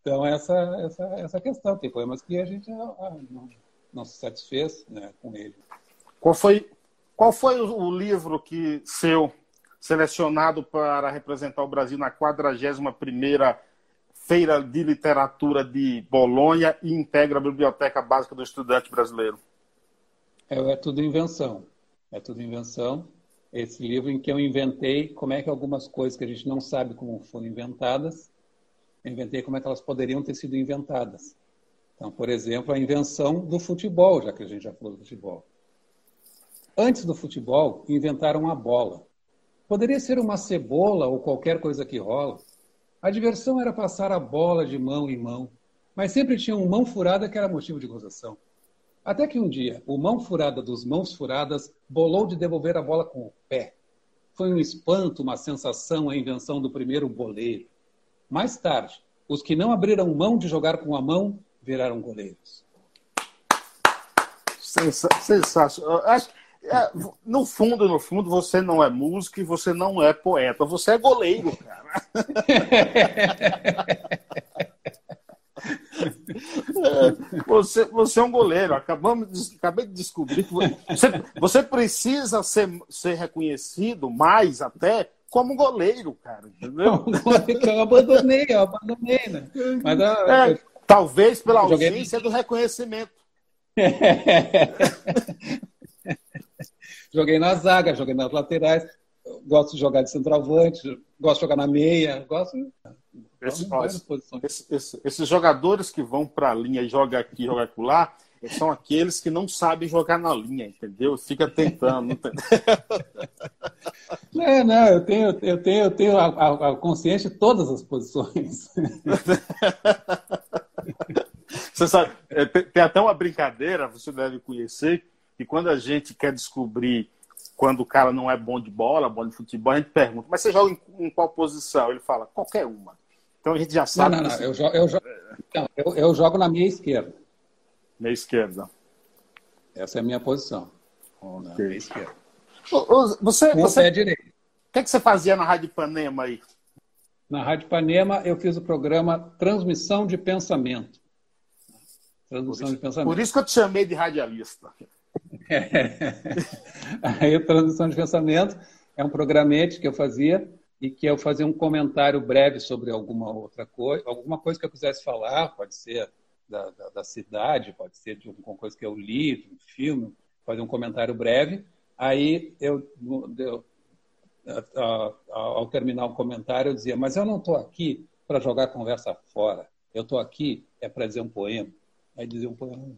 Então, essa, essa, essa questão. Tem poemas que a gente ah, não, não se satisfez né, com ele. Qual foi, qual foi o livro que seu selecionado para representar o Brasil na 41ª Feira de Literatura de Bolonha e integra a Biblioteca Básica do Estudante Brasileiro? É, é tudo invenção. É tudo invenção. Esse livro em que eu inventei como é que algumas coisas que a gente não sabe como foram inventadas, eu inventei como é que elas poderiam ter sido inventadas. Então, por exemplo, a invenção do futebol, já que a gente já falou do futebol. Antes do futebol, inventaram a bola. Poderia ser uma cebola ou qualquer coisa que rola. A diversão era passar a bola de mão em mão, mas sempre tinha um mão furada que era motivo de gozação. Até que um dia, o mão furada dos mãos furadas bolou de devolver a bola com o pé. Foi um espanto, uma sensação, a invenção do primeiro boleiro. Mais tarde, os que não abriram mão de jogar com a mão viraram goleiros. Sensacional. É, no fundo, no fundo, você não é músico e você não é poeta, você é goleiro, cara. [LAUGHS] É, você, você é um goleiro. Acabamos de, acabei de descobrir que você, você precisa ser, ser reconhecido mais até como goleiro, cara. Entendeu? eu abandonei, eu abandonei, né? Mas, é, eu, talvez pela ausência do reconhecimento. [LAUGHS] Joguei na zaga, joguei nas laterais, gosto de jogar de centroavante, gosto de jogar na meia, gosto. Esse, ó, esse, esse, esses jogadores que vão para a linha e jogam aqui, jogam lá, são aqueles que não sabem jogar na linha, entendeu? Fica tentando. não, é, [LAUGHS] não, eu tenho, eu tenho, eu tenho a, a, a consciência de todas as posições. [LAUGHS] Você sabe, é, tem até uma brincadeira, você deve conhecer, que quando a gente quer descobrir quando o cara não é bom de bola, bom de futebol, a gente pergunta, mas você joga em, em qual posição? Ele fala, qualquer uma. Então a gente já sabe. Não, não, não. Eu, jogo, eu, jogo, não eu, eu, jogo na minha esquerda. Meia esquerda. Essa é a minha posição. Okay. Na meia esquerda. Você, você, pé direito. O que, é que você fazia na Rádio Panema aí? Na Rádio Panema eu fiz o programa Transmissão de Pensamento. Transmissão isso, de pensamento. Por isso que eu te chamei de radialista. [LAUGHS] É. Aí, Transmissão de Pensamento é um programete que eu fazia e que eu fazia um comentário breve sobre alguma outra coisa, alguma coisa que eu quisesse falar, pode ser da, da, da cidade, pode ser de alguma coisa que eu li, de um filme, fazer um comentário breve. Aí eu, eu ao terminar o comentário, eu dizia: Mas eu não estou aqui para jogar conversa fora. Eu estou aqui é para dizer um poema. Aí dizer um poema.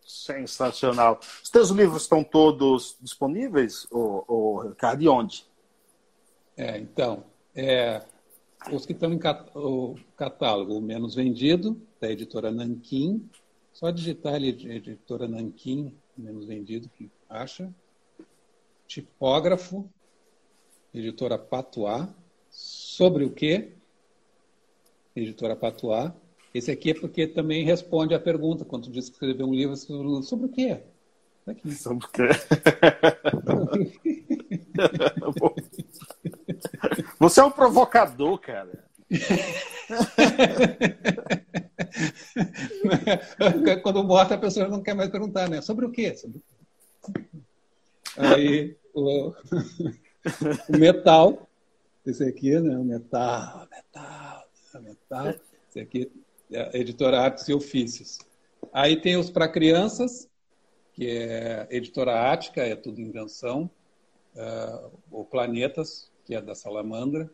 Sensacional. Os teus livros estão todos disponíveis, o, o Ricardo? E onde? É, então, é, os que estão em cat catálogo, menos vendido, da editora Nankin. Só digitar ali, editora Nankin, menos vendido, que acha. Tipógrafo, editora Patuá. Sobre o quê? Editora Patuá. Esse aqui é porque também responde à pergunta, quando diz que escreveu um livro sobre o quê? Aqui. Sobre o quê? [LAUGHS] Você é um provocador, cara. [LAUGHS] Quando morta, a pessoa não quer mais perguntar, né? Sobre o quê? Sobre... Aí, o... [LAUGHS] o metal, esse aqui, né? O metal, metal, metal. Esse aqui é editora Artes e Ofícios. Aí tem os para crianças, que é editora Ática, é tudo invenção. Uh, o Planetas, que é da Salamandra,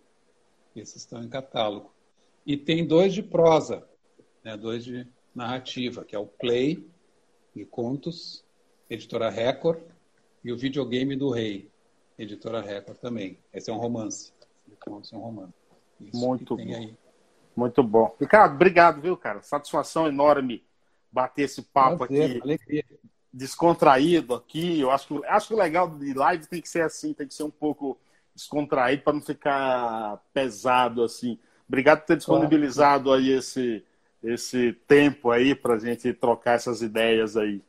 esses estão em catálogo. E tem dois de prosa, né, dois de narrativa, que é o Play, de contos, editora Record, e o Videogame do Rei, editora Record também. Esse é um romance. Contos é um romance. Isso Muito bom. Aí. Muito bom. Ricardo, obrigado, viu, cara? Satisfação enorme bater esse papo Prazer, aqui. Alegria. Descontraído aqui. Eu acho que, acho que o legal de live tem que ser assim, tem que ser um pouco descontraído para não ficar pesado assim. Obrigado por ter disponibilizado aí esse, esse tempo aí para a gente trocar essas ideias aí.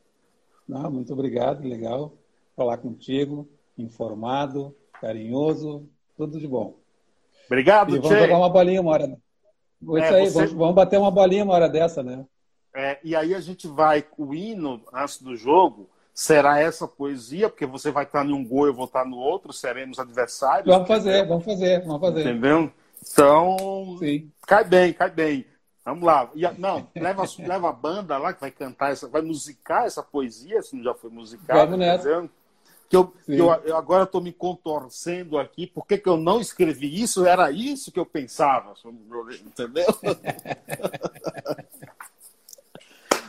Não, muito obrigado, legal falar contigo, informado, carinhoso, tudo de bom. Obrigado, e Vamos jogar uma bolinha uma hora. Isso é, aí, você... vamos, vamos, bater uma bolinha uma hora dessa, né? É, e aí a gente vai, o hino antes do jogo, será essa poesia, porque você vai estar em um gol, eu vou estar no outro, seremos adversários. Vamos fazer, entendeu? vamos fazer, vamos fazer. Entendeu? Então, Sim. cai bem, cai bem. Vamos lá. E, não, leva, leva a banda lá que vai cantar, essa, vai musicar essa poesia, se não já foi musicada. Vamos nessa. Entendeu? que eu, que eu, eu agora estou me contorcendo aqui, por que eu não escrevi isso? Era isso que eu pensava, entendeu? [LAUGHS]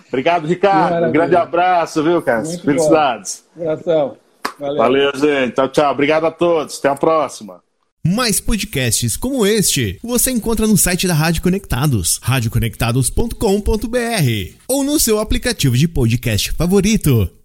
Obrigado, Ricardo. Um grande abraço, viu, cara? Muito Felicidades. Bom. Abração. Valeu. Valeu, gente. Tchau, tchau. Obrigado a todos. Até a próxima. Mais podcasts como este você encontra no site da Rádio Conectados, radioconectados.com.br ou no seu aplicativo de podcast favorito.